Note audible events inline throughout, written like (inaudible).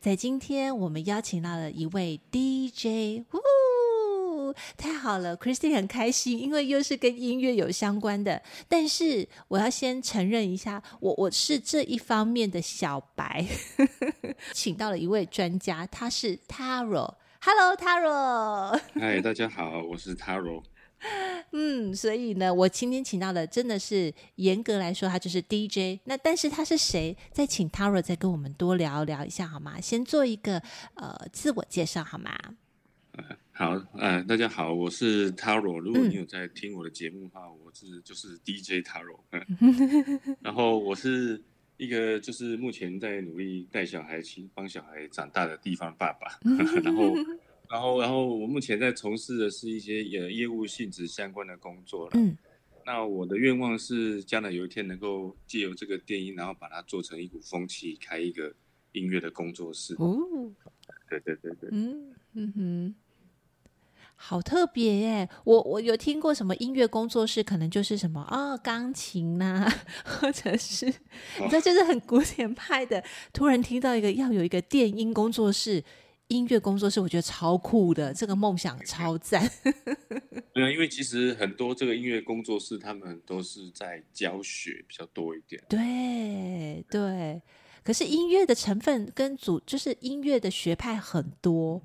在今天，我们邀请到了一位 DJ，呜，太好了，Christine 很开心，因为又是跟音乐有相关的。但是我要先承认一下，我我是这一方面的小白，(laughs) 请到了一位专家，他是 Taro。Hello，Taro。嗨，大家好，我是 Taro。(laughs) 嗯，所以呢，我今天请到的真的是严格来说，他就是 DJ。那但是他是谁？再请 Taro 再跟我们多聊聊一下好吗？先做一个呃自我介绍好吗？呃、好，呃，大家好，我是 Taro。如果你有在听我的节目的话，嗯、我是就是 DJ Taro。(laughs) (laughs) 然后我是一个就是目前在努力带小孩、帮小孩长大的地方爸爸。然后。然后，然后我目前在从事的是一些呃业务性质相关的工作了。嗯，那我的愿望是将来有一天能够借由这个电音，然后把它做成一股风气，开一个音乐的工作室。哦，对对对对，嗯嗯哼，好特别耶！我我有听过什么音乐工作室，可能就是什么哦，钢琴呐、啊，(laughs) 或者是你知道，就是很古典派的。突然听到一个要有一个电音工作室。音乐工作室，我觉得超酷的，这个梦想超赞。(laughs) 对啊，因为其实很多这个音乐工作室，他们都是在教学比较多一点。对对，可是音乐的成分跟组，就是音乐的学派很多。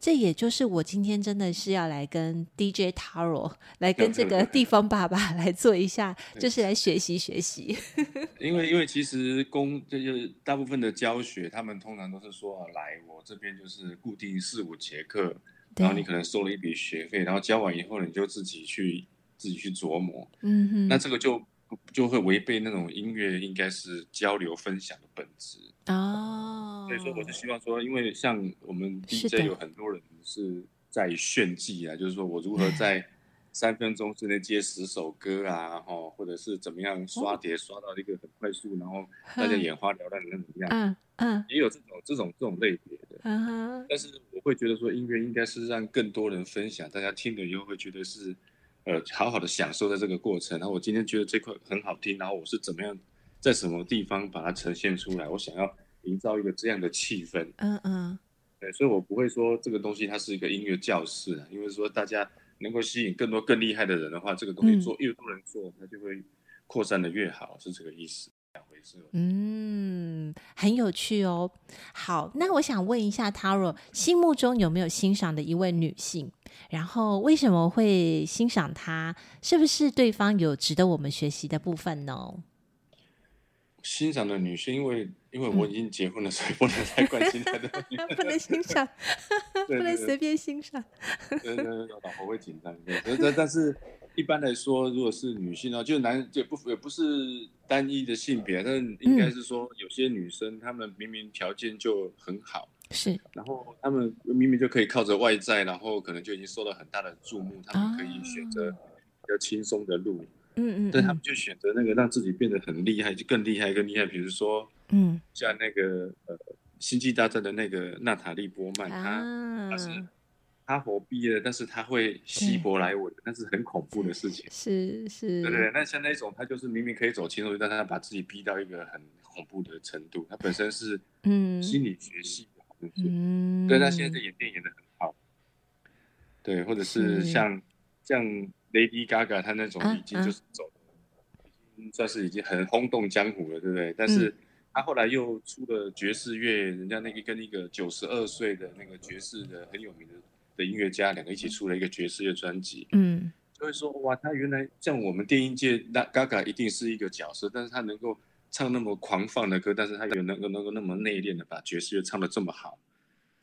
这也就是我今天真的是要来跟 DJ Taro 来跟这个地 (laughs) 方爸爸来做一下，就是来学习学习。(laughs) 因为因为其实公就是大部分的教学，他们通常都是说来我这边就是固定四五节课，然后你可能收了一笔学费，然后交完以后你就自己去自己去琢磨。嗯哼，那这个就就会违背那种音乐应该是交流分享的本质。哦，所以说我是希望说，因为像我们 DJ 有很多人是在炫技啊，就是说我如何在 (laughs) 三分钟之内接十首歌啊，哈，或者是怎么样刷碟刷到一个很快速，然后大家眼花缭乱的那种样，嗯嗯，也有这种这种这种类别的，嗯哼。但是我会觉得说，音乐应该是让更多人分享，大家听了以后会觉得是呃好好的享受在这个过程。然后我今天觉得这块很好听，然后我是怎么样。在什么地方把它呈现出来？我想要营造一个这样的气氛。嗯嗯，对，所以我不会说这个东西它是一个音乐教室啊，因为说大家能够吸引更多更厉害的人的话，这个东西做越多人做，它就会扩散的越好，是这个意思。两回事。嗯，很有趣哦。好，那我想问一下 Taro，心目中有没有欣赏的一位女性？然后为什么会欣赏她？是不是对方有值得我们学习的部分呢？欣赏的女性，因为因为我已经结婚了，嗯、所以不能太关心她的，(laughs) 不能欣赏，(laughs) 不能随便欣赏。对对，老婆会紧张。但但是一般来说，如果是女性呢，就男就不也不是单一的性别，但应该是说有些女生，她们明明条件就很好，是，然后她们明明就可以靠着外在，然后可能就已经受到很大的注目，她们可以选择比较轻松的路。嗯嗯，但他们就选择那个让自己变得很厉害，就更厉害更厉害。比如说，嗯，像那个呃，《星际大战》的那个娜塔莉波曼，她她是哈佛毕业的，但是她会希伯来文，那是很恐怖的事情。是是，对对。那像那种，她就是明明可以走轻松，但她把自己逼到一个很恐怖的程度。她本身是嗯心理学系的，嗯，对，她现在在演电影演的很好。对，或者是像像。Lady Gaga，她那种已经就是走，算是已经很轰动江湖了，对不对？但是她后来又出了爵士乐，人家那个跟一个九十二岁的那个爵士的很有名的的音乐家，两个一起出了一个爵士乐专辑。嗯，就会说哇，他原来像我们电音界，那 Gaga 一定是一个角色，但是他能够唱那么狂放的歌，但是他又能够能够那么内敛的把爵士乐唱的这么好，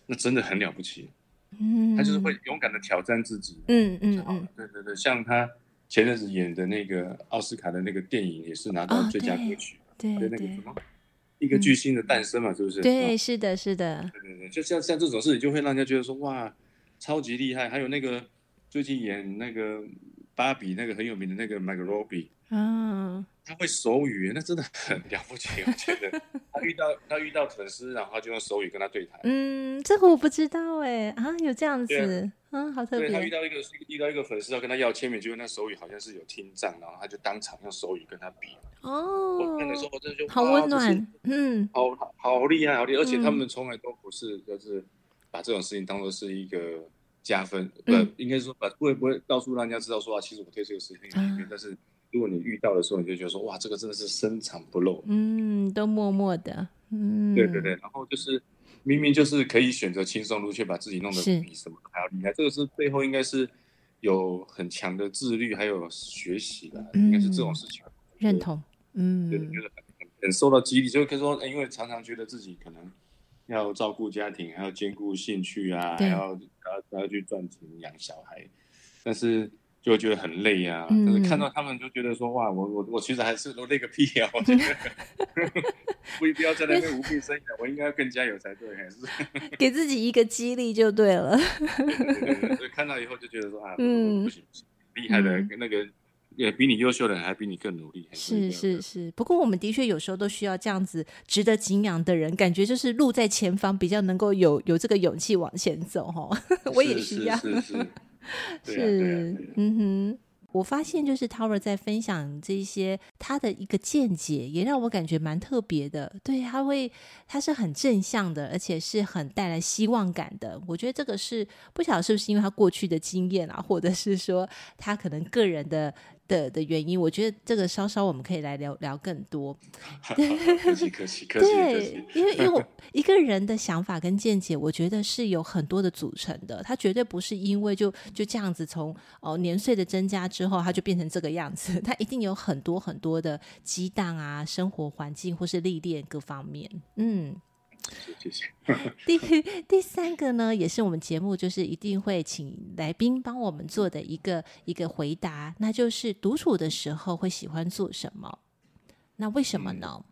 那真的很了不起。嗯，他就是会勇敢的挑战自己。嗯嗯嗯，对对对，像他前阵子演的那个奥斯卡的那个电影，也是拿到最佳歌曲。对对，那个什么一个巨星的诞生嘛，嗯、是不是？对，是的，是的。对对对，就像像这种事情，就会让人家觉得说哇，超级厉害。还有那个最近演那个芭比那个很有名的那个 Margot Robbie，嗯，他会手语，那真的很了不起。我觉得 (laughs) 他遇到他遇到粉丝，然后他就用手语跟他对谈。嗯，这个我不知道哎啊，有这样子。嗯，好特别。对，他遇到一个遇到一个粉丝要跟他要签名，结果那手语好像是有听障，然后他就当场用手语跟他比。哦，我看的时候我真的就好温暖，嗯，好好好厉害，好厉害，而且他们从来都不是就是把这种事情当做是一个加分，不应该说把不会不会告诉让人家知道说啊，其实我对这个事情很有兴趣，但是如果你遇到的时候，你就觉得说哇，这个真的是深藏不露，嗯，都默默的，嗯，对对对，然后就是。明明就是可以选择轻松路，却把自己弄得比什么还要厉害。这个是背后应该是有很强的自律，还有学习的，应该是这种事情。认同，嗯，对，觉得很很受到激励，就可以说，因为常常觉得自己可能要照顾家庭，还要兼顾兴趣啊，还要还要还要去赚钱养小孩，但是。就会觉得很累呀、啊，但是看到他们就觉得说哇，我我我其实还是都累个屁呀、啊！我觉得 (laughs) 不不要在那边无病呻吟，我应该要更加有才对，还是 (laughs) 给自己一个激励就对了。对对对，所以看到以后就觉得说啊，嗯，不行不行，厉害的那个也比你优秀的人还比你更努力。是是是，不过我们的确有时候都需要这样子值得敬仰的人，感觉就是路在前方，比较能够有有这个勇气往前走哈。(laughs) 我也需要。是是是。(laughs) 是，嗯哼，我发现就是 Tower 在分享这些他的一个见解，也让我感觉蛮特别的。对，他会，他是很正向的，而且是很带来希望感的。我觉得这个是不晓得是不是因为他过去的经验啊，或者是说他可能个人的。的的原因，我觉得这个稍稍我们可以来聊聊更多。客气客气客气。对，因为因为我 (laughs) 一个人的想法跟见解，我觉得是有很多的组成的。他绝对不是因为就就这样子从哦年岁的增加之后，他就变成这个样子。(laughs) 他一定有很多很多的激荡啊，生活环境或是历练各方面。嗯。谢谢。(laughs) 第第三个呢，也是我们节目就是一定会请来宾帮我们做的一个一个回答，那就是独处的时候会喜欢做什么？那为什么呢？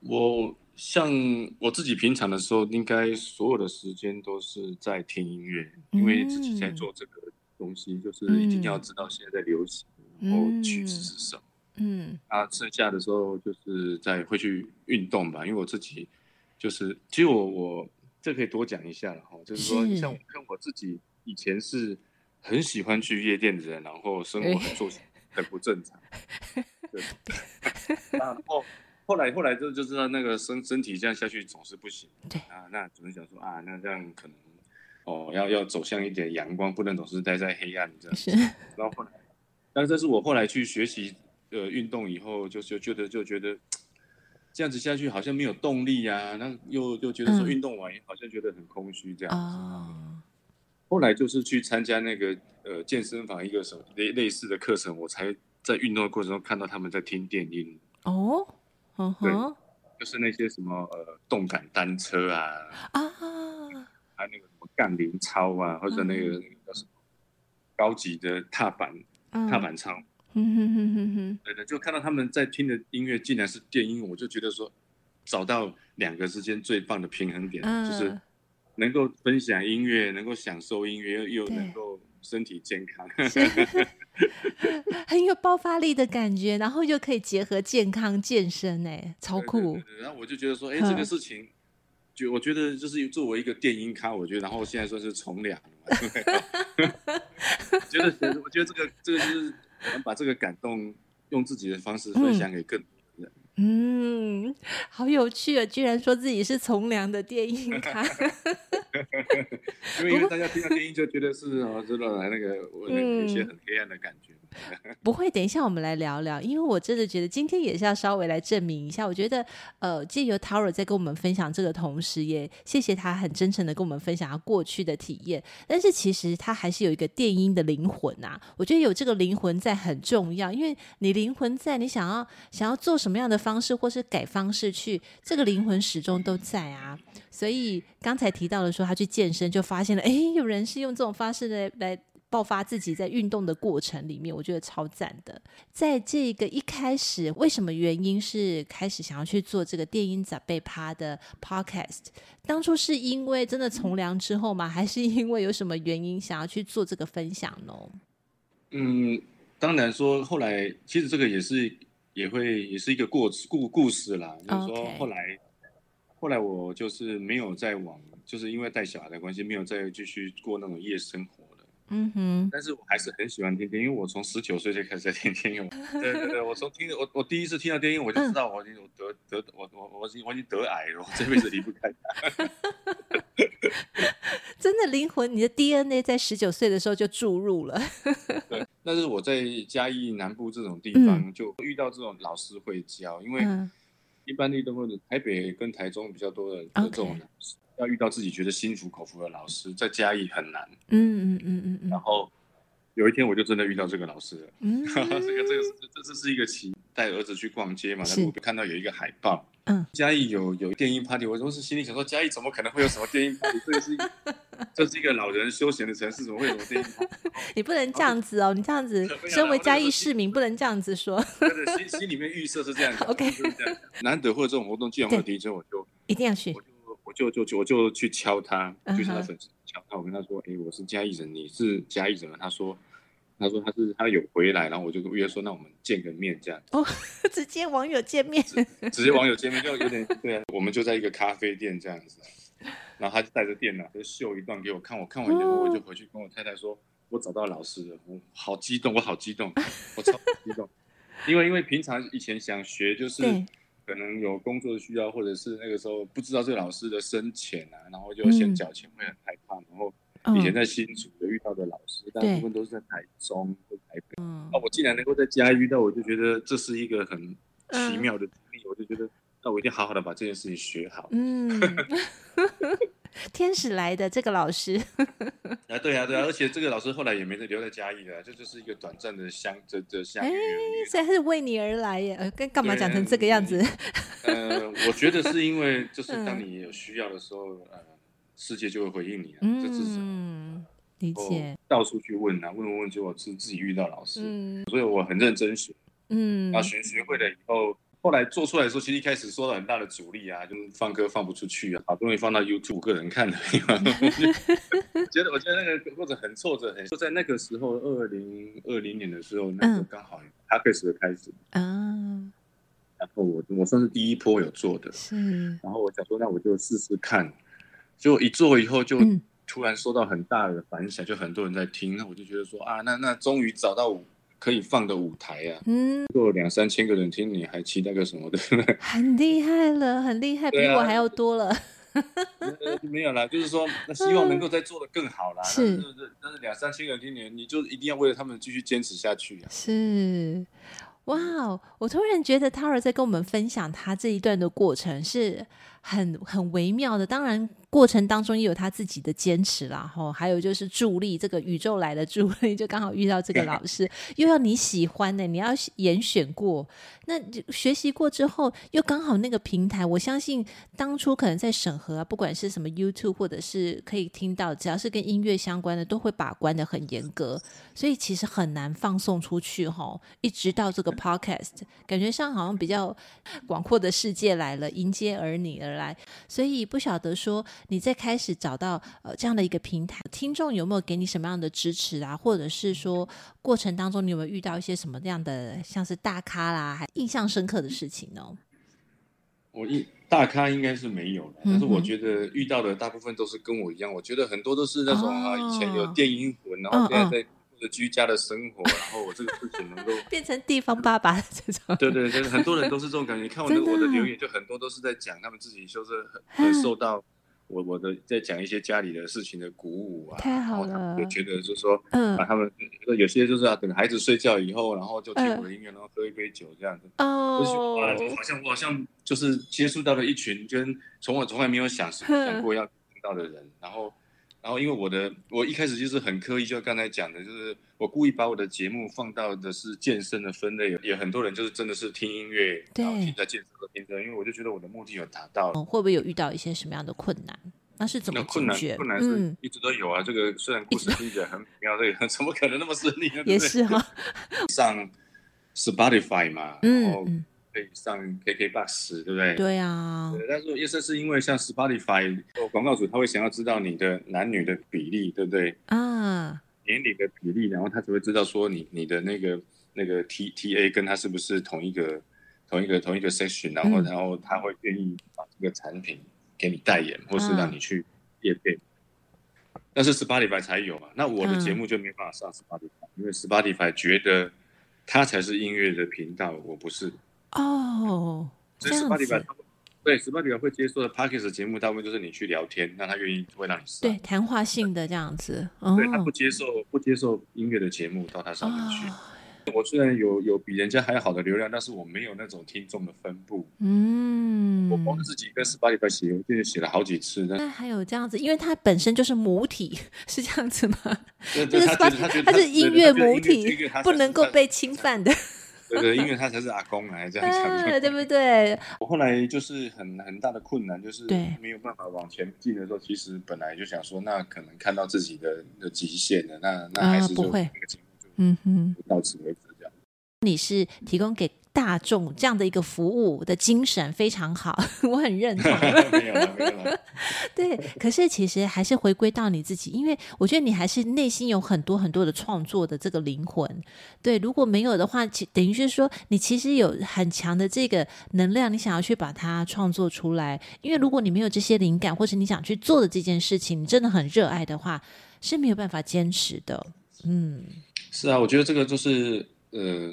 我像我自己平常的时候，应该所有的时间都是在听音乐，因为自己在做这个东西，就是一定要知道现在在流行，然后曲子是什么。嗯，啊，剩下的时候就是在会去运动吧，因为我自己。就是，其实我我这可以多讲一下了哈，就是说，像我看我自己以前是很喜欢去夜店的人，然后生活很作息很不正常，对，(laughs) 然后后来后来就就知道那个身身体这样下去总是不行，对。啊，那只能想说啊，那这样可能哦要要走向一点阳光，不能总是待在黑暗这样，是，然后后来，但是这是我后来去学习呃运动以后，就就觉得就觉得。这样子下去好像没有动力呀、啊，那又又觉得说运动完好像觉得很空虚这样子。后来就是去参加那个呃健身房一个什么类类似的课程，我才在运动的过程中看到他们在听电音。哦，嗯、对，就是那些什么呃动感单车啊啊，还有那个什么杠铃操啊，或者那个叫什么高级的踏板、嗯、踏板操。嗯哼哼哼哼，对的，就看到他们在听的音乐竟然是电音，我就觉得说，找到两个之间最棒的平衡点，嗯、就是能够分享音乐，能够享受音乐，又又能够身体健康，(laughs) (laughs) 很有爆发力的感觉，然后又可以结合健康健身，哎，超酷。对对对对，然后我就觉得说，哎，这个事情，就我觉得就是作为一个电音咖，我觉得，然后现在说是从良，(laughs) 觉得我觉得这个这个就是。能把这个感动用自己的方式分享给更多人。嗯，嗯，好有趣啊！居然说自己是从良的电影咖，(laughs) 因为大家听到电音就觉得是哦，知道来那个我有些很黑暗的感觉。不会，等一下我们来聊聊，因为我真的觉得今天也是要稍微来证明一下。我觉得，呃，借由 Tower 在跟我们分享这个同时，也谢谢他很真诚的跟我们分享他过去的体验。但是其实他还是有一个电音的灵魂、啊，我觉得有这个灵魂在很重要，因为你灵魂在，你想要想要做什么样的方式，或是改方式去，这个灵魂始终都在啊。所以刚才提到的说他去健身，就发现了，哎，有人是用这种方式来来。爆发自己在运动的过程里面，我觉得超赞的。在这个一开始，为什么原因是开始想要去做这个电音长辈趴的 podcast？当初是因为真的从良之后吗？还是因为有什么原因想要去做这个分享呢？嗯，当然说后来其实这个也是也会也是一个过故故事啦。就是说后来。后来我就是没有再往，就是因为带小孩的关系，没有再继续过那种夜生活了。嗯哼。但是我还是很喜欢听电音，因为我从十九岁就开始在听电音。对对对，我从听我我第一次听到电音，我就知道我已经得得我我我已经我已经得癌了，我这辈子离不开它。(laughs) 真的灵魂，你的 DNA 在十九岁的时候就注入了。(laughs) 对，但是我在嘉义南部这种地方，嗯、就遇到这种老师会教，因为。嗯一般的都会，台北跟台中比较多的这种老师，要遇到自己觉得心服口服的老师，在嘉义很难。嗯嗯嗯嗯。然后有一天我就真的遇到这个老师了。嗯。这个这个是这这是一个奇，带儿子去逛街嘛，然后我看到有一个海报。嗯。嘉义有有电音 party，我当时心里想说，嘉义怎么可能会有什么电音 party？(laughs) 这是这是一个老人休闲的城市，怎么会有电音 party？你不能这样子哦，你这样子，(laughs) 身为嘉义市民不能这样子说。心心里面预设是这样子。(laughs) OK。难得会有这种活动，既然会有 DJ，我就一定要去。我就我就就我就去敲他，就是他粉丝敲他，我跟他说：“哎，我是嘉义人，你是嘉义人吗？”他说：“他说他是他有回来，然后我就约说，那我们见个面这样。”哦，(laughs) 直接网友见面，直接网友见面就有点对啊。我们就在一个咖啡店这样子，然后他就带着电脑就秀一段给我看，我看完以后我就回去跟我太太说。我找到老师了，我好激动，我好激动，我超激动，(laughs) 因为因为平常以前想学，就是可能有工作的需要，或者是那个时候不知道这个老师的深浅啊，然后就先缴钱会很害怕，然后以前在新竹的遇到的老师，大部分都是在台中或台北，那我既然能够在家遇到，我就觉得这是一个很奇妙的经历，我就觉得那我一定好好的把这件事情学好。嗯。(laughs) (laughs) 天使来的这个老师 (laughs) 啊，对啊，对啊，而且这个老师后来也没留在嘉义了，这就是一个短暂的相这这相遇。哎，所以他是为你而来耶，呃，干干嘛讲成这个样子？呃，我觉得是因为就是当你有需要的时候，呃，世界就会回应你，嗯，这是嗯，理解。到处去问啊，问问问，结果是自己遇到老师，嗯，所以我很认真学，嗯，啊学学会了以后。后来做出来的时候，其实一开始受到很大的阻力啊，就放歌放不出去啊，好不容易放到 YouTube 个人看的，(laughs) (laughs) 觉得我觉得那个过程很挫折，很就在那个时候，二零二零年的时候，那个刚好 Podcast 的开始啊，然后我我算是第一波有做的，是，然后我想说，那我就试试看，就一做以后就突然收到很大的反响，就很多人在听，那我就觉得说啊，那那终于找到我。可以放的舞台啊，嗯，如果两三千个人听，你还期待个什么的？很厉害了，很厉害，比我还要多了。(laughs) 没有啦，就是说，那希望能够再做的更好啦。是，是不是？但是两三千个人听你，你就一定要为了他们继续坚持下去啊。是，哇哦！我突然觉得 Tara 在跟我们分享他这一段的过程是很很微妙的，当然。过程当中也有他自己的坚持啦，吼，还有就是助力，这个宇宙来的助力，就刚好遇到这个老师，又要你喜欢的，你要严选过，那学习过之后，又刚好那个平台，我相信当初可能在审核啊，不管是什么 YouTube 或者是可以听到，只要是跟音乐相关的，都会把关的很严格，所以其实很难放送出去，吼，一直到这个 Podcast，感觉上好像比较广阔的世界来了，迎接而你而来，所以不晓得说。你在开始找到呃这样的一个平台，听众有没有给你什么样的支持啊？或者是说过程当中你有没有遇到一些什么样的像是大咖啦，还印象深刻的事情呢？我一大咖应该是没有的，但是我觉得遇到的大部分都是跟我一样，我觉得很多都是那种啊，以前有电音魂，然后现在在过着居家的生活，然后我这个事情能够 (laughs) 变成地方爸爸这种，对对对，很多人都是这种感觉。你看我的我的留言，就很多都是在讲他们自己就是很很受到。我我的在讲一些家里的事情的鼓舞啊，太好了，就觉得就是说，嗯，把他们有些就是要等孩子睡觉以后，然后就听我的音乐，然后喝一杯酒这样子。哦，哇，就好像我好像就是接触到了一群跟从我从来没有想想过要听到的人，然后。然后，因为我的我一开始就是很刻意，就刚才讲的，就是我故意把我的节目放到的是健身的分类，也很多人就是真的是听音乐，然后听在健身和听着，因为我就觉得我的目的有达到。会不会有遇到一些什么样的困难？那是怎么困难？困难是一直都有啊。嗯、这个虽然故事听起来很美妙，这个 (laughs) 怎么可能那么顺利呢？也是哈、哦，上 Spotify 嘛，嗯、然后可以上 KKBox，对不对？对啊。对但是意思是因为像 Spotify 广告主他会想要知道你的男女的比例，对不对？啊，年龄的比例，然后他才会知道说你你的那个那个 T T A 跟他是不是同一个同一个同一个 section，然后、嗯、然后他会愿意把这个产品。给你代言，或是让你去业配，啊、但是 Spotify 才有嘛？那我的节目就没办法上 Spotify，、嗯、因为 Spotify 觉得它才是音乐的频道，我不是。哦，所以 Spotify 对 Spotify 会接受的 Podcast 节目，大部分就是你去聊天，那他愿意会让你上。对，谈话性的这样子。哦、对他不接受不接受音乐的节目到他上面去。哦我虽然有有比人家还好的流量，但是我没有那种听众的分布。嗯，我光自己跟十八礼拜写邮件写了好几次。那还有这样子，因为它本身就是母体，是这样子吗？对对，他觉得它是音乐母体，不能够被侵犯的。对对，因为他才是阿公来这样讲，对不对？我后来就是很很大的困难，就是没有办法往前进的时候，其实本来就想说，那可能看到自己的的极限了，那那还是不会。嗯哼，到此为止这样。你是提供给大众这样的一个服务的精神非常好，(laughs) 我很认同。(laughs) 没有了，没有了。(laughs) 对，可是其实还是回归到你自己，因为我觉得你还是内心有很多很多的创作的这个灵魂。对，如果没有的话，其等于是说你其实有很强的这个能量，你想要去把它创作出来。因为如果你没有这些灵感，或者你想去做的这件事情，你真的很热爱的话，是没有办法坚持的。嗯。是啊，我觉得这个就是呃，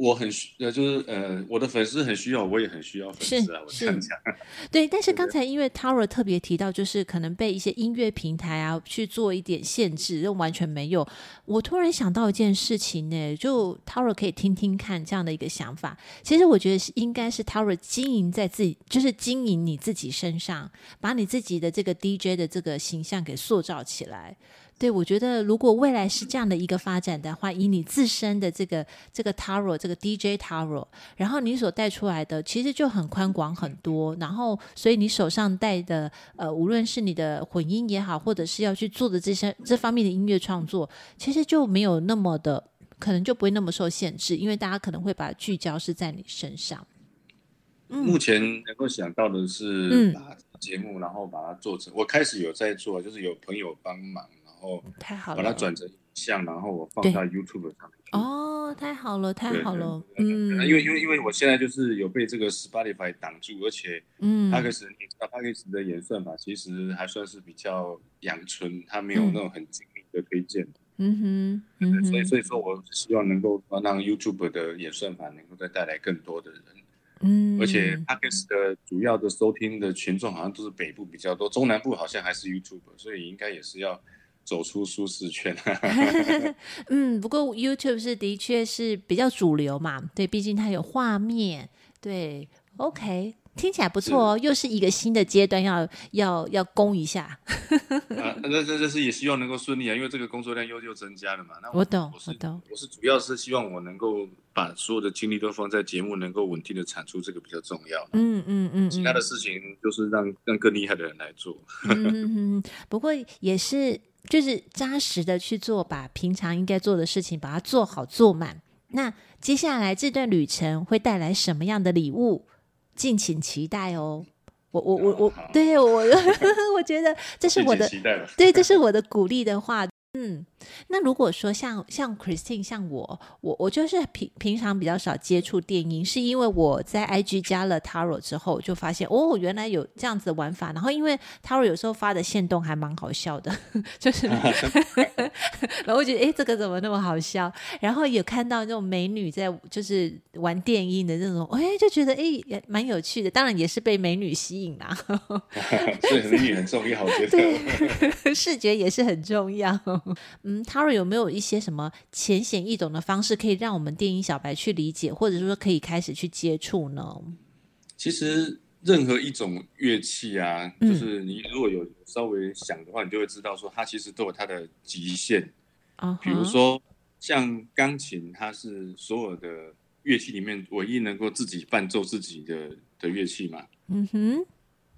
我很需呃，就是呃，我的粉丝很需要，我也很需要粉丝啊。是我这样讲。(laughs) 对，但是刚才因为 Tara 特别提到，就是可能被一些音乐平台啊去做一点限制，又完全没有。我突然想到一件事情呢，就 Tara 可以听听看这样的一个想法。其实我觉得是应该是 Tara 经营在自己，就是经营你自己身上，把你自己的这个 DJ 的这个形象给塑造起来。对，我觉得如果未来是这样的一个发展的话，以你自身的这个这个 Taro 这个 DJ Taro，然后你所带出来的其实就很宽广很多，然后所以你手上带的呃，无论是你的混音也好，或者是要去做的这些这方面的音乐创作，其实就没有那么的，可能就不会那么受限制，因为大家可能会把聚焦是在你身上。嗯，目前能够想到的是把节目，然后把它做成，嗯，我开始有在做，就是有朋友帮忙。哦，太好了！把它转成影像，然后我放到 YouTube 上面去。哦，太好了，太好了。嗯，因为因为因为我现在就是有被这个 Spotify 挡住，而且嗯，Podcast 你知道 Podcast 的演算法其实还算是比较阳春，它没有那种很精密的推荐。嗯哼，嗯哼，所以所以说我希望能够让 YouTube 的演算法能够再带来更多的人。嗯，而且 Podcast 的主要的收听的群众好像都是北部比较多，中南部好像还是 YouTube，所以应该也是要。走出舒适圈。(laughs) 嗯，不过 YouTube 是的确是比较主流嘛，对，毕竟它有画面，对，OK，听起来不错哦，是又是一个新的阶段要，要要要攻一下。啊，(laughs) 那这这是也希望能够顺利啊，因为这个工作量又又增加了嘛。那我，我懂，我，我懂，我是主要是希望我能够把所有的精力都放在节目能够稳定的产出，这个比较重要。嗯嗯嗯，嗯嗯其他的事情就是让让更厉害的人来做。嗯嗯，不过也是。就是扎实的去做，把平常应该做的事情把它做好做满。那接下来这段旅程会带来什么样的礼物？敬请期待哦！我我我我，对我 (laughs) 我觉得这是我的，对，这是我的鼓励的话。嗯，那如果说像像 Christine，像我，我我就是平平常比较少接触电音，是因为我在 IG 加了 Taro 之后，就发现哦，原来有这样子的玩法。然后因为 Taro 有时候发的线动还蛮好笑的，(laughs) 就是，(laughs) 然后我觉得哎，这个怎么那么好笑？然后也看到那种美女在就是玩电音的那种，哎，就觉得哎也蛮有趣的。当然也是被美女吸引啦，(laughs) 所以美女很重要，我觉得对视觉也是很重要。嗯，Taro 有没有一些什么浅显易懂的方式，可以让我们电影小白去理解，或者说可以开始去接触呢？其实任何一种乐器啊，嗯、就是你如果有稍微想的话，你就会知道说它其实都有它的极限。啊、uh，huh、比如说像钢琴，它是所有的乐器里面唯一能够自己伴奏自己的的乐器嘛。嗯哼、uh。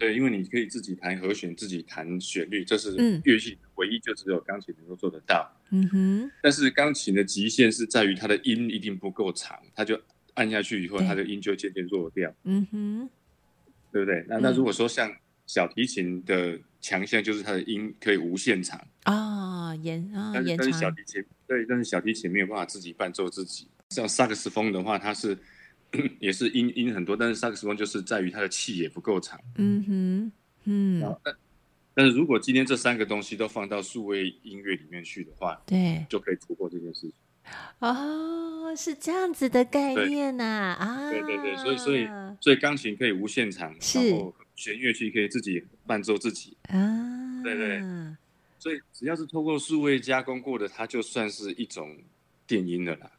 对，因为你可以自己弹和弦，自己弹旋律，这是乐器唯一就只有钢琴能够做得到。嗯哼。但是钢琴的极限是在于它的音一定不够长，它就按下去以后，它的音就渐渐弱掉。嗯哼。对不对？那那如果说像小提琴的强项就是它的音可以无限长啊，延啊延长。但是小提琴对，但是小提琴没有办法自己伴奏自己。像萨克斯风的话，它是也是音音很多，但是萨克斯风就是在于它的气也不够长。嗯哼，嗯。但但是如果今天这三个东西都放到数位音乐里面去的话，对，就可以突破这件事情。哦，是这样子的概念呐啊，啊！对对对，所以所以所以钢琴可以无限长，然后弦乐器可以自己伴奏自己啊，对对，所以只要是透过数位加工过的，它就算是一种电音的啦。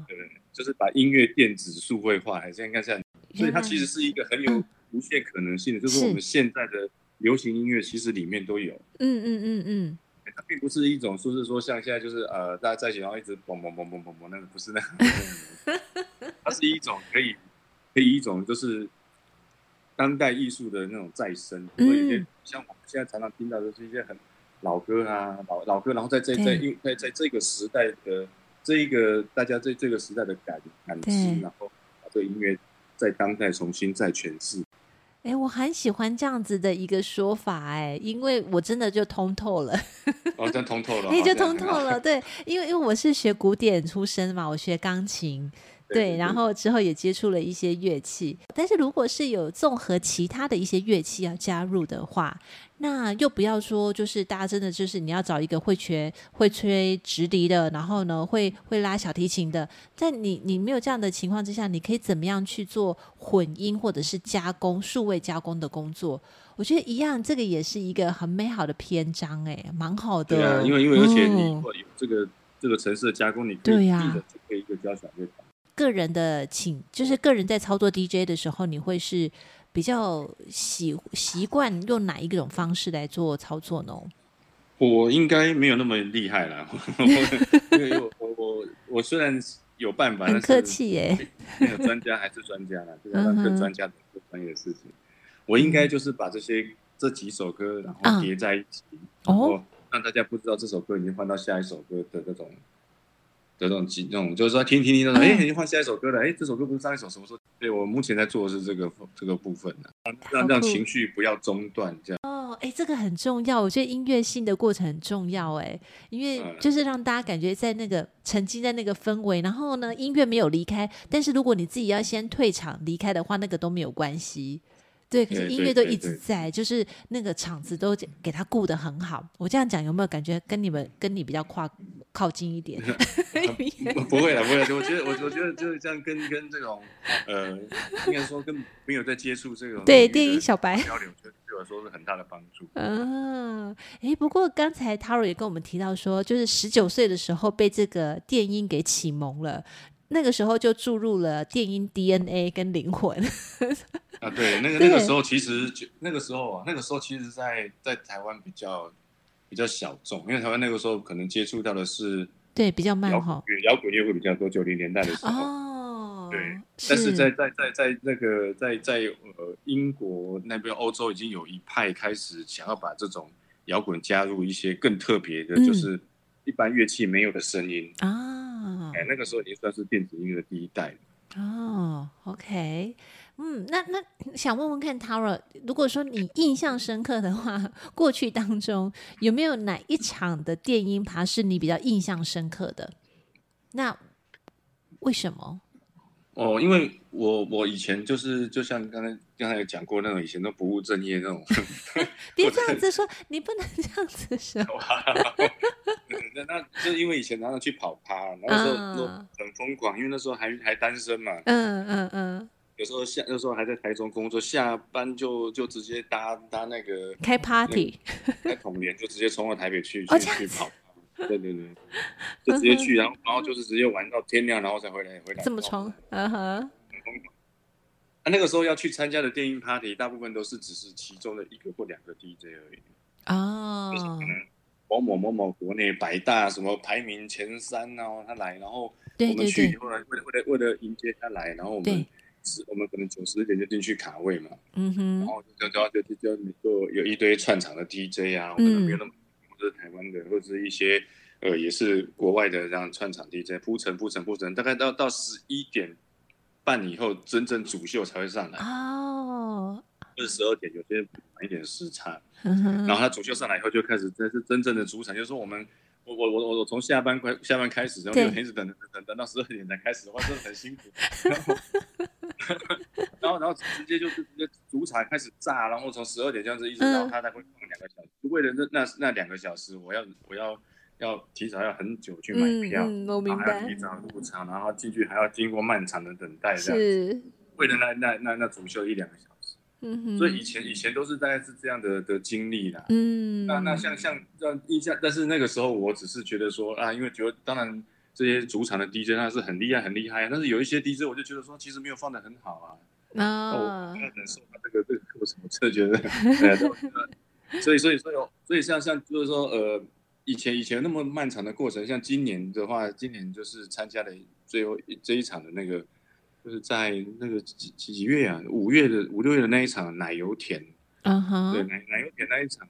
哦，对，就是把音乐电子数位化，还是应该这样，所以它其实是一个很有无限可能性的，就是我们现在的流行音乐其实里面都有。嗯嗯嗯嗯。它并不是一种说是说像现在就是呃大家在一起然后一直嘣嘣嘣嘣嘣嘣那个不是那个，它是一种可以可以一种就是当代艺术的那种再生，所以像我们现在常常听到的是一些很老歌啊老老歌，然后在在在在在在这个时代的这一个大家对这个时代的感感知，然后把这个音乐在当代重新再诠释。哎，我很喜欢这样子的一个说法，哎，因为我真的就通透了。哦，真通透了，(laughs) 你就通透了，对，因为因为我是学古典出身嘛，我学钢琴。对，然后之后也接触了一些乐器，但是如果是有综合其他的一些乐器要加入的话，那又不要说，就是大家真的就是你要找一个会学会吹直笛的，然后呢会会拉小提琴的，在你你没有这样的情况之下，你可以怎么样去做混音或者是加工数位加工的工作？我觉得一样，这个也是一个很美好的篇章，哎，蛮好的。对啊，因为因为而且你如果有这个、嗯、这个城市的加工，你可以立刻就可以一个交响乐团。个人的请，就是个人在操作 DJ 的时候，你会是比较习习惯用哪一种方式来做操作呢？我应该没有那么厉害啦，(laughs) 因为我我我我虽然有办法，很客气耶，没有专家还是专家啦，就是让更专家做专业的事情。我应该就是把这些这几首歌，然后叠在一起，然后让大家不知道这首歌已经换到下一首歌的这种。这种几种，就是说听听听，哎，你换下一首歌了，哎，这首歌不是上一首什么时候？对，我目前在做的是这个这个部分的，让让情绪不要中断，这样。哦，哎，这个很重要，我觉得音乐性的过程很重要，哎，因为就是让大家感觉在那个沉浸在那个氛围，然后呢，音乐没有离开，但是如果你自己要先退场离开的话，那个都没有关系。对，可是音乐都一直在，就是那个场子都给他顾得很好。我这样讲有没有感觉跟你们跟你比较跨靠近一点？(laughs) 不会了，不会了。我觉得我我觉得就是这样跟，跟跟这种呃，应该说跟没有在接触这种对电音小白交流，对我说是很大的帮助。嗯，哎，不过刚才 Taro 也跟我们提到说，就是十九岁的时候被这个电音给启蒙了。那个时候就注入了电音 DNA 跟灵魂啊，对，那个 (laughs) 那个时候其实就那个时候啊，那个时候其实在在台湾比较比较小众，因为台湾那个时候可能接触到的是对比较慢哈，摇滚乐会比较多，九零年代的时候哦，对，但是在在在在那个在在呃英国那边欧洲已经有一派开始想要把这种摇滚加入一些更特别的，就是一般乐器没有的声音啊。哎，那个时候已经算是电子音乐的第一代哦。OK，嗯，那那想问问看，Tara，如果说你印象深刻的话，过去当中有没有哪一场的电音趴是你比较印象深刻的？那为什么？哦，因为我我以前就是就像刚才刚才有讲过那种以前都不务正业那种，(laughs) 别这样子说，你不能这样子说。(laughs) 那那就因为以前常常去跑趴，那时候都很疯狂，因为那时候还还单身嘛。嗯嗯嗯。有时候下那时候还在台中工作，下班就就直接搭搭那个开 party，开统联就直接冲到台北去去去跑。对对对，(laughs) 就直接去，然后然后就是直接玩到天亮，然后才回来回来。这么冲？嗯哼。很疯狂。啊，那个时候要去参加的电音 party，大部分都是只是其中的一个或两个 DJ 而已。哦。某某某某国内百大什么排名前三哦，他来，然后我们去以，后呢为了为了为了迎接他来，然后我们十，我们可能九十点就进去卡位嘛，嗯哼，然后就就就就就就有一堆串场的 DJ 啊，可能没有那么，或者是台湾的，或者是一些呃也是国外的这样串场 DJ 铺陈铺陈铺陈，大概到到十一点半以后，真正主秀才会上来。哦，就是十二点，有些晚一点时差，(laughs) 嗯，然后他主秀上来以后就开始这是真正的主场，就是说我们。我我我我从下班快下班开始，然后就一直等等等等到十二点才开始的话，真的很辛苦。(laughs) (laughs) 然后然后，直接就是直接主场开始炸，然后从十二点这样子一直到他才会放两个小时。嗯、为了那那那两个小时，我要我要要提早要很久去买票，嗯嗯、我明白，还要提早入场，然后进去还要经过漫长的等待，这样子。为了那那那那主秀一两个小时。所以以前以前都是大概是这样的的经历啦。嗯，那那像像这样印象，但是那个时候我只是觉得说啊，因为觉得当然这些主场的 DJ 那是很厉害很厉害，但是有一些 DJ 我就觉得说其实没有放的很好啊。那，我忍受他这个这个过程，我真的觉得，所以所以所以所以像像就是说呃，以前以前那么漫长的过程，像今年的话，今年就是参加了最后这一场的那个。就是在那个几几月啊，五月的五六月的那一场奶油田，嗯哼，对奶奶油田那一场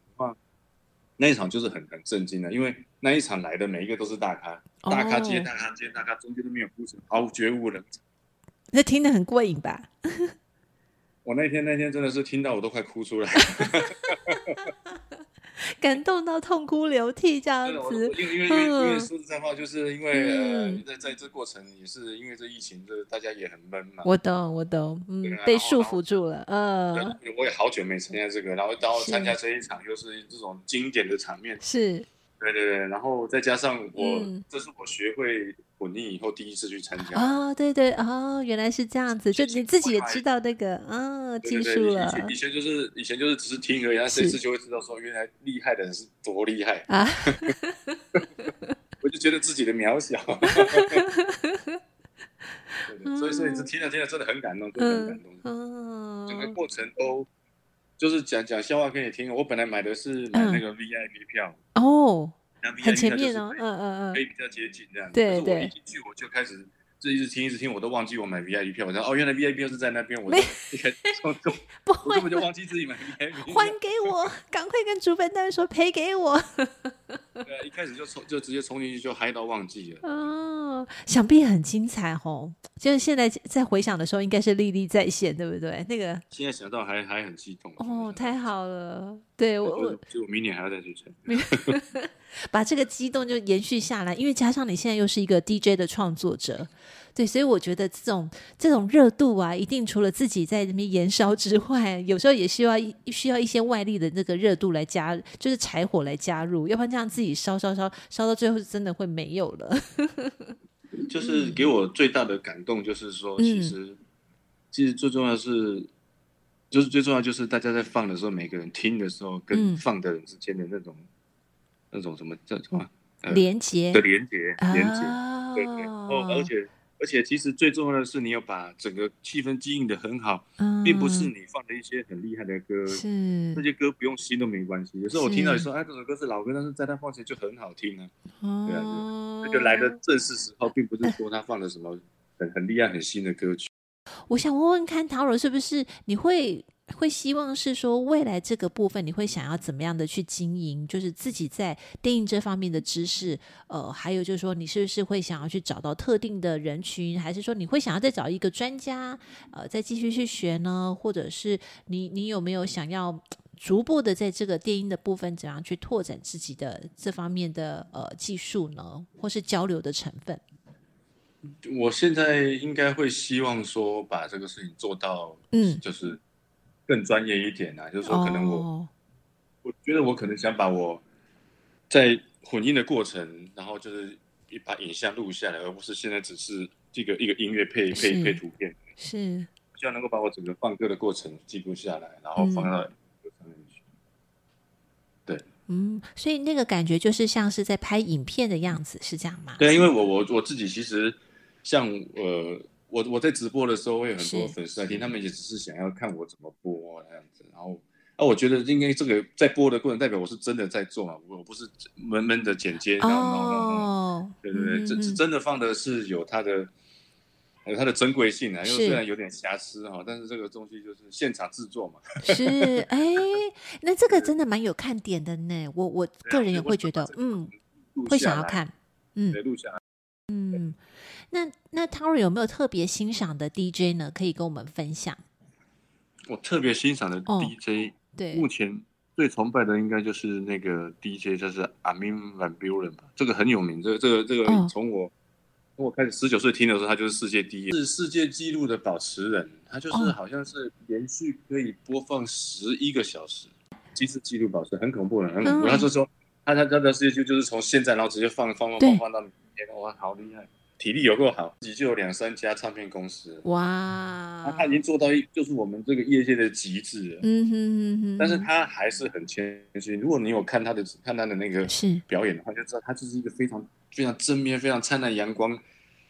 那一场就是很很震惊的，因为那一场来的每一个都是大咖，哦、大咖接大咖接大咖，中间都没有铺陈，毫无觉悟的，那听得很过瘾吧？(laughs) 我那天那天真的是听到我都快哭出来。(laughs) (laughs) 感动到痛哭流涕这样子，因为因为因为说实在话，就是因为呃，在在这过程也是因为这疫情，这大家也很闷嘛。我懂我懂，嗯，被束缚住了，嗯。我也好久没参加这个，然后然后参加这一场又是这种经典的场面，是。对对对，然后再加上我，这是我学会混音以后第一次去参加。哦，对对哦，原来是这样子，就你自己也知道那个啊技术了。以前就是以前就是只是听而已，然后这次就会知道说，原来厉害的人是多厉害啊！(laughs) 我就觉得自己的渺小。(laughs) 所以所以听了听了真的很感动，真的很感动。嗯，整个过程都。就是讲讲笑话给你听。我本来买的是买那个 VIP 票哦，很前面哦，嗯嗯嗯，可以比较接近这样。对对。我一进去我就开始这一直听一直听，我都忘记我买 VIP 票。我说哦，原来 VIP 票是在那边。我就一开始 (laughs) 不会，根本就忘记自己买 (laughs) VIP。还给我，赶快跟主办单位说赔给我。(laughs) 对啊，一开始就冲就直接冲进去就嗨到忘记了。哦，想必很精彩哦。就是现在在回想的时候，应该是历历在现，对不对？那个现在想到还还很激动哦，太好了！对我我就我明年还要再去参 (laughs) 把这个激动就延续下来，因为加上你现在又是一个 DJ 的创作者，对，所以我觉得这种这种热度啊，一定除了自己在那边燃烧之外，有时候也需要需要一些外力的那个热度来加，就是柴火来加入，要不然这样自己烧烧烧烧到最后，真的会没有了。就是给我最大的感动，就是说，其实，嗯、其实最重要的是，就是最重要就是大家在放的时候，每个人听的时候，跟放的人之间的那种，嗯、那种什么叫什么呃连接的连接，连接，对对，哦，而且。而且其实最重要的是，你要把整个气氛经营的很好，嗯，并不是你放的一些很厉害的歌，是那些歌不用新都没关系。有时候我听到你说，哎，这首歌是老歌，但是在他放起来就很好听啊。哦，对啊，那就来的正是时候，并不是说他放了什么很很厉害、很新的歌曲。我想问问看，陶柔是不是你会？会希望是说未来这个部分你会想要怎么样的去经营？就是自己在电影这方面的知识，呃，还有就是说你是不是会想要去找到特定的人群，还是说你会想要再找一个专家，呃，再继续去学呢？或者是你你有没有想要逐步的在这个电影的部分怎样去拓展自己的这方面的呃技术呢？或是交流的成分？我现在应该会希望说把这个事情做到，嗯，就是。更专业一点啊，就是说，可能我，oh. 我觉得我可能想把我在混音的过程，然后就是一把影像录下来，而不是现在只是这个一个音乐配配配图片，是，希望能够把我整个放歌的过程记录下来，然后放到上面去。嗯。对，嗯，所以那个感觉就是像是在拍影片的样子，是这样吗？对，因为我我我自己其实像呃。我我在直播的时候，会有很多粉丝来听，他们也只是想要看我怎么播这样子。然后，啊，我觉得应该这个在播的过程，代表我是真的在做嘛，我不是闷闷的剪接。哦，对对对，这、嗯、真的放的是有它的有它的珍贵性啊，因为虽然有点瑕疵哈，但是这个东西就是现场制作嘛。(laughs) 是，哎，那这个真的蛮有看点的呢。我我个人也会觉得，嗯，会想要看，嗯，录下来，嗯。那那 Taro 有没有特别欣赏的 DJ 呢？可以跟我们分享。我特别欣赏的 DJ，、哦、对，目前最崇拜的应该就是那个 DJ，就是 Armin van Buuren 吧。这个很有名，这个这个这个从我。哦我开始十九岁听的时候，他就是世界第一，是世界纪录的保持人。他就是好像是连续可以播放十一个小时，其实纪录保持很恐怖的，很恐怖。他就说，他他他的世界纪录就是从现在，然后直接放放放放放到明天，哇，好厉害，体力有够好，自己就有两三家唱片公司，哇，他他已经做到一，就是我们这个业界的极致了。嗯哼。但是他还是很谦虚。如果你有看他的看他的那个表演的话，就知道他就是一个非常非常正面、非常灿烂阳光。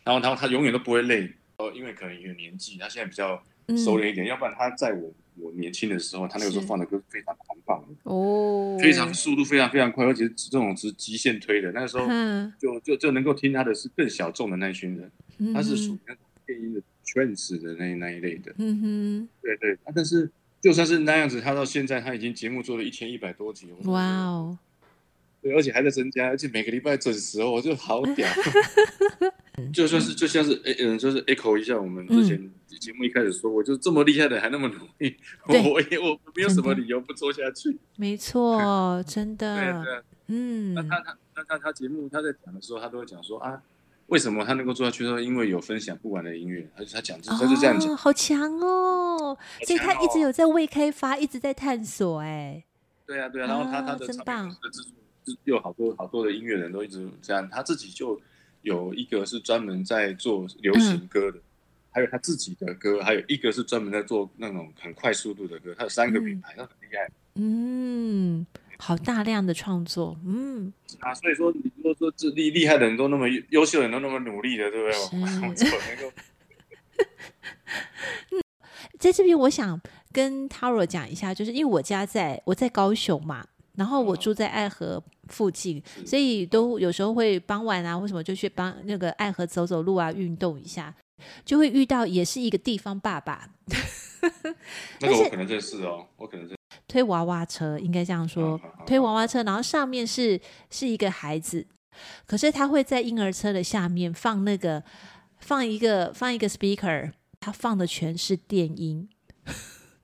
然后，然后他永远都不会累，呃，因为可能有年纪，他现在比较熟练一点。嗯、要不然他在我我年轻的时候，他那个时候放的歌非常狂放哦，非常速度非常非常快，而且这种是极限推的。那个时候就就就能够听他的是更小众的那群人，嗯、他是属于那种电音的 trance 的那那一类的。嗯哼，对对。啊，但是就算是那样子，他到现在他已经节目做了一千一百多集。哇哦！对，而且还在增加，而且每个礼拜准时哦，我就好屌。(laughs) 就算是就像是诶嗯，就是 echo 一下我们之前节目一开始说过，嗯、就这么厉害的还那么努力，(laughs) 对我也我没有什么理由不做下去。没错，(laughs) 真的。对啊，对啊嗯。那他他那他他节目他在讲的时候，他都会讲说啊，为什么他能够做下去？说因为有分享不完的音乐，而且他讲他就这样讲，哦，好强哦！所以他一直有在未开发，一直在探索，哎。对啊，对啊，然后他他的唱片的制作，有好多好多的音乐人都一直这样，他自己就。有一个是专门在做流行歌的，嗯、还有他自己的歌，还有一个是专门在做那种很快速度的歌。他有三个品牌，那、嗯、很厉害。嗯，好大量的创作。嗯啊，所以说你如果说这厉厉害的人都那么优秀的人都那么努力的，对不对？是 (laughs) 在这边我想跟 Taro 讲一下，就是因为我家在我在高雄嘛。然后我住在爱河附近，嗯、所以都有时候会傍晚啊，为什么就去帮那个爱河走走路啊，运动一下，就会遇到也是一个地方爸爸。(laughs) 那个我可能认识哦，我可能认识。推娃娃车应该这样说，推娃娃车，然后上面是是一个孩子，可是他会在婴儿车的下面放那个放一个放一个 speaker，他放的全是电音。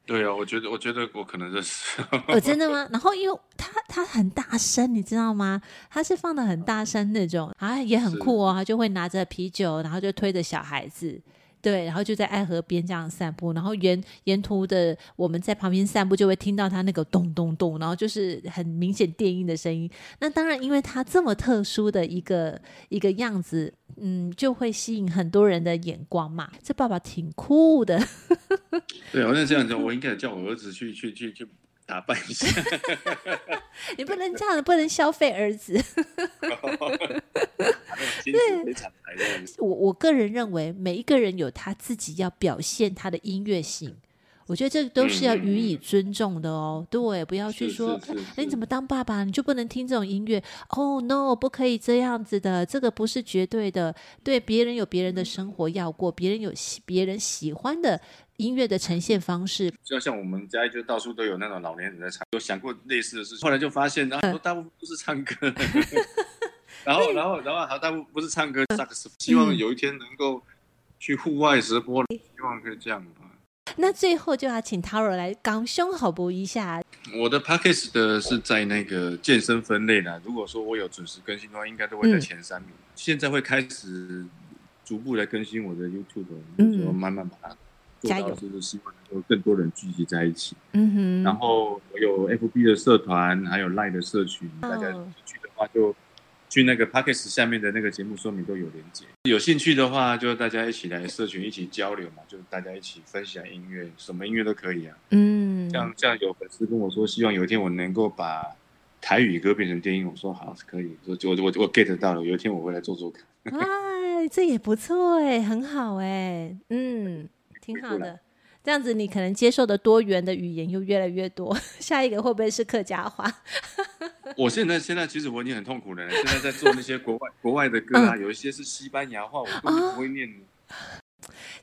对啊，我觉得，我觉得我可能认识。哦，(laughs) 真的吗？然后因为他他很大声，你知道吗？他是放的很大声那种，啊，也很酷哦。他就会拿着啤酒，然后就推着小孩子。对，然后就在爱河边这样散步，然后沿沿途的我们在旁边散步，就会听到他那个咚咚咚，然后就是很明显电音的声音。那当然，因为他这么特殊的一个一个样子，嗯，就会吸引很多人的眼光嘛。这爸爸挺酷的。(laughs) 对，我在这样讲，我应该叫我儿子去去去去。打扮一下，(laughs) 你不能这样，不能消费儿子。(laughs) 对，我我个人认为，每一个人有他自己要表现他的音乐性。我觉得这都是要予以尊重的哦。对，不要去说，哎，你怎么当爸爸你就不能听这种音乐？哦，no，不可以这样子的，这个不是绝对的。对，别人有别人的生活要过，别人有别人喜欢的音乐的呈现方式。就像我们家就到处都有那种老年人在唱，有想过类似的事情。后来就发现，然后大部分都是唱歌，然后然后然后好，大部分不是唱歌，萨克斯。希望有一天能够去户外直播，希望可以这样。那最后就要请 Taro 来刚胸好补一下。我的 package 的是在那个健身分类啦。如果说我有准时更新的话，应该都会在前三名。嗯、现在会开始逐步来更新我的 YouTube，嗯，就慢慢把它做到，就是希望能够更多人聚集在一起。嗯哼。然后我有 FB 的社团，还有 Line 的社群，哦、大家有兴趣的话就。去那个 p a c k a g e 下面的那个节目说明都有连接，有兴趣的话就大家一起来社群一起交流嘛，就大家一起分享音乐，什么音乐都可以啊。嗯，像像有粉丝跟我说，希望有一天我能够把台语歌变成电音，我说好，可以，我我我我 get 到了，有一天我会来做做看。哎，这也不错哎，很好哎，嗯，挺好的。(laughs) 这样子，你可能接受的多元的语言又越来越多。下一个会不会是客家话？(laughs) 我现在现在其实我已经很痛苦了。现在在做那些国外国外的歌啊，嗯、有一些是西班牙话，我根本不会念。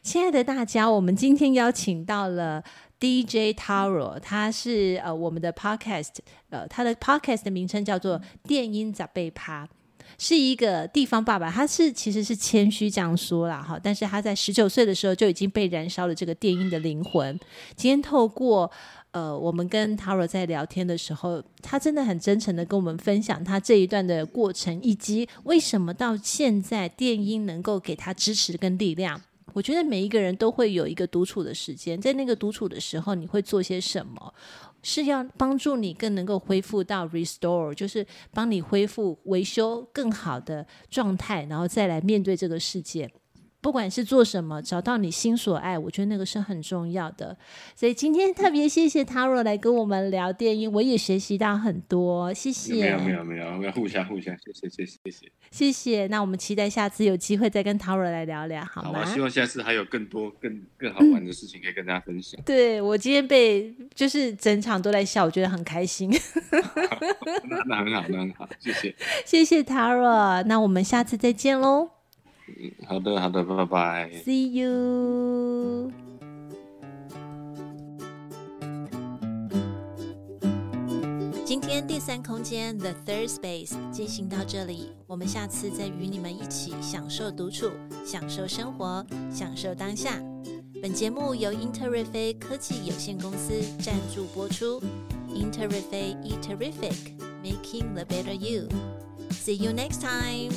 亲爱的大家，我们今天邀请到了 DJ Taro，他是呃我们的 Podcast，呃他的 Podcast 的名称叫做电音杂贝趴，是一个地方爸爸，他是其实是谦虚这样说啦哈，但是他在十九岁的时候就已经被燃烧了这个电音的灵魂。今天透过呃我们跟 Taro 在聊天的时候，他真的很真诚的跟我们分享他这一段的过程，以及为什么到现在电音能够给他支持跟力量。我觉得每一个人都会有一个独处的时间，在那个独处的时候，你会做些什么？是要帮助你更能够恢复到 restore，就是帮你恢复维修更好的状态，然后再来面对这个世界。不管是做什么，找到你心所爱，我觉得那个是很重要的。所以今天特别谢谢 Taro 来跟我们聊电音，我也学习到很多。谢谢。没有没有没有，我要互相互相，谢谢谢谢谢谢。谢谢。那我们期待下次有机会再跟 Taro 来聊聊，好吗？好，希望下次还有更多更更好玩的事情可以跟大家分享。嗯、对，我今天被就是整场都在笑，我觉得很开心。(laughs) 那那很好，那很好，谢谢。谢谢 Taro，那我们下次再见喽。好的，好的，拜拜。See you。今天第三空间 The Third Space 进行到这里，我们下次再与你们一起享受独处，享受生活，享受当下。本节目由 Interific 科技有限公司赞助播出。Interific Eat Terrific，Making the Better You。See you next time。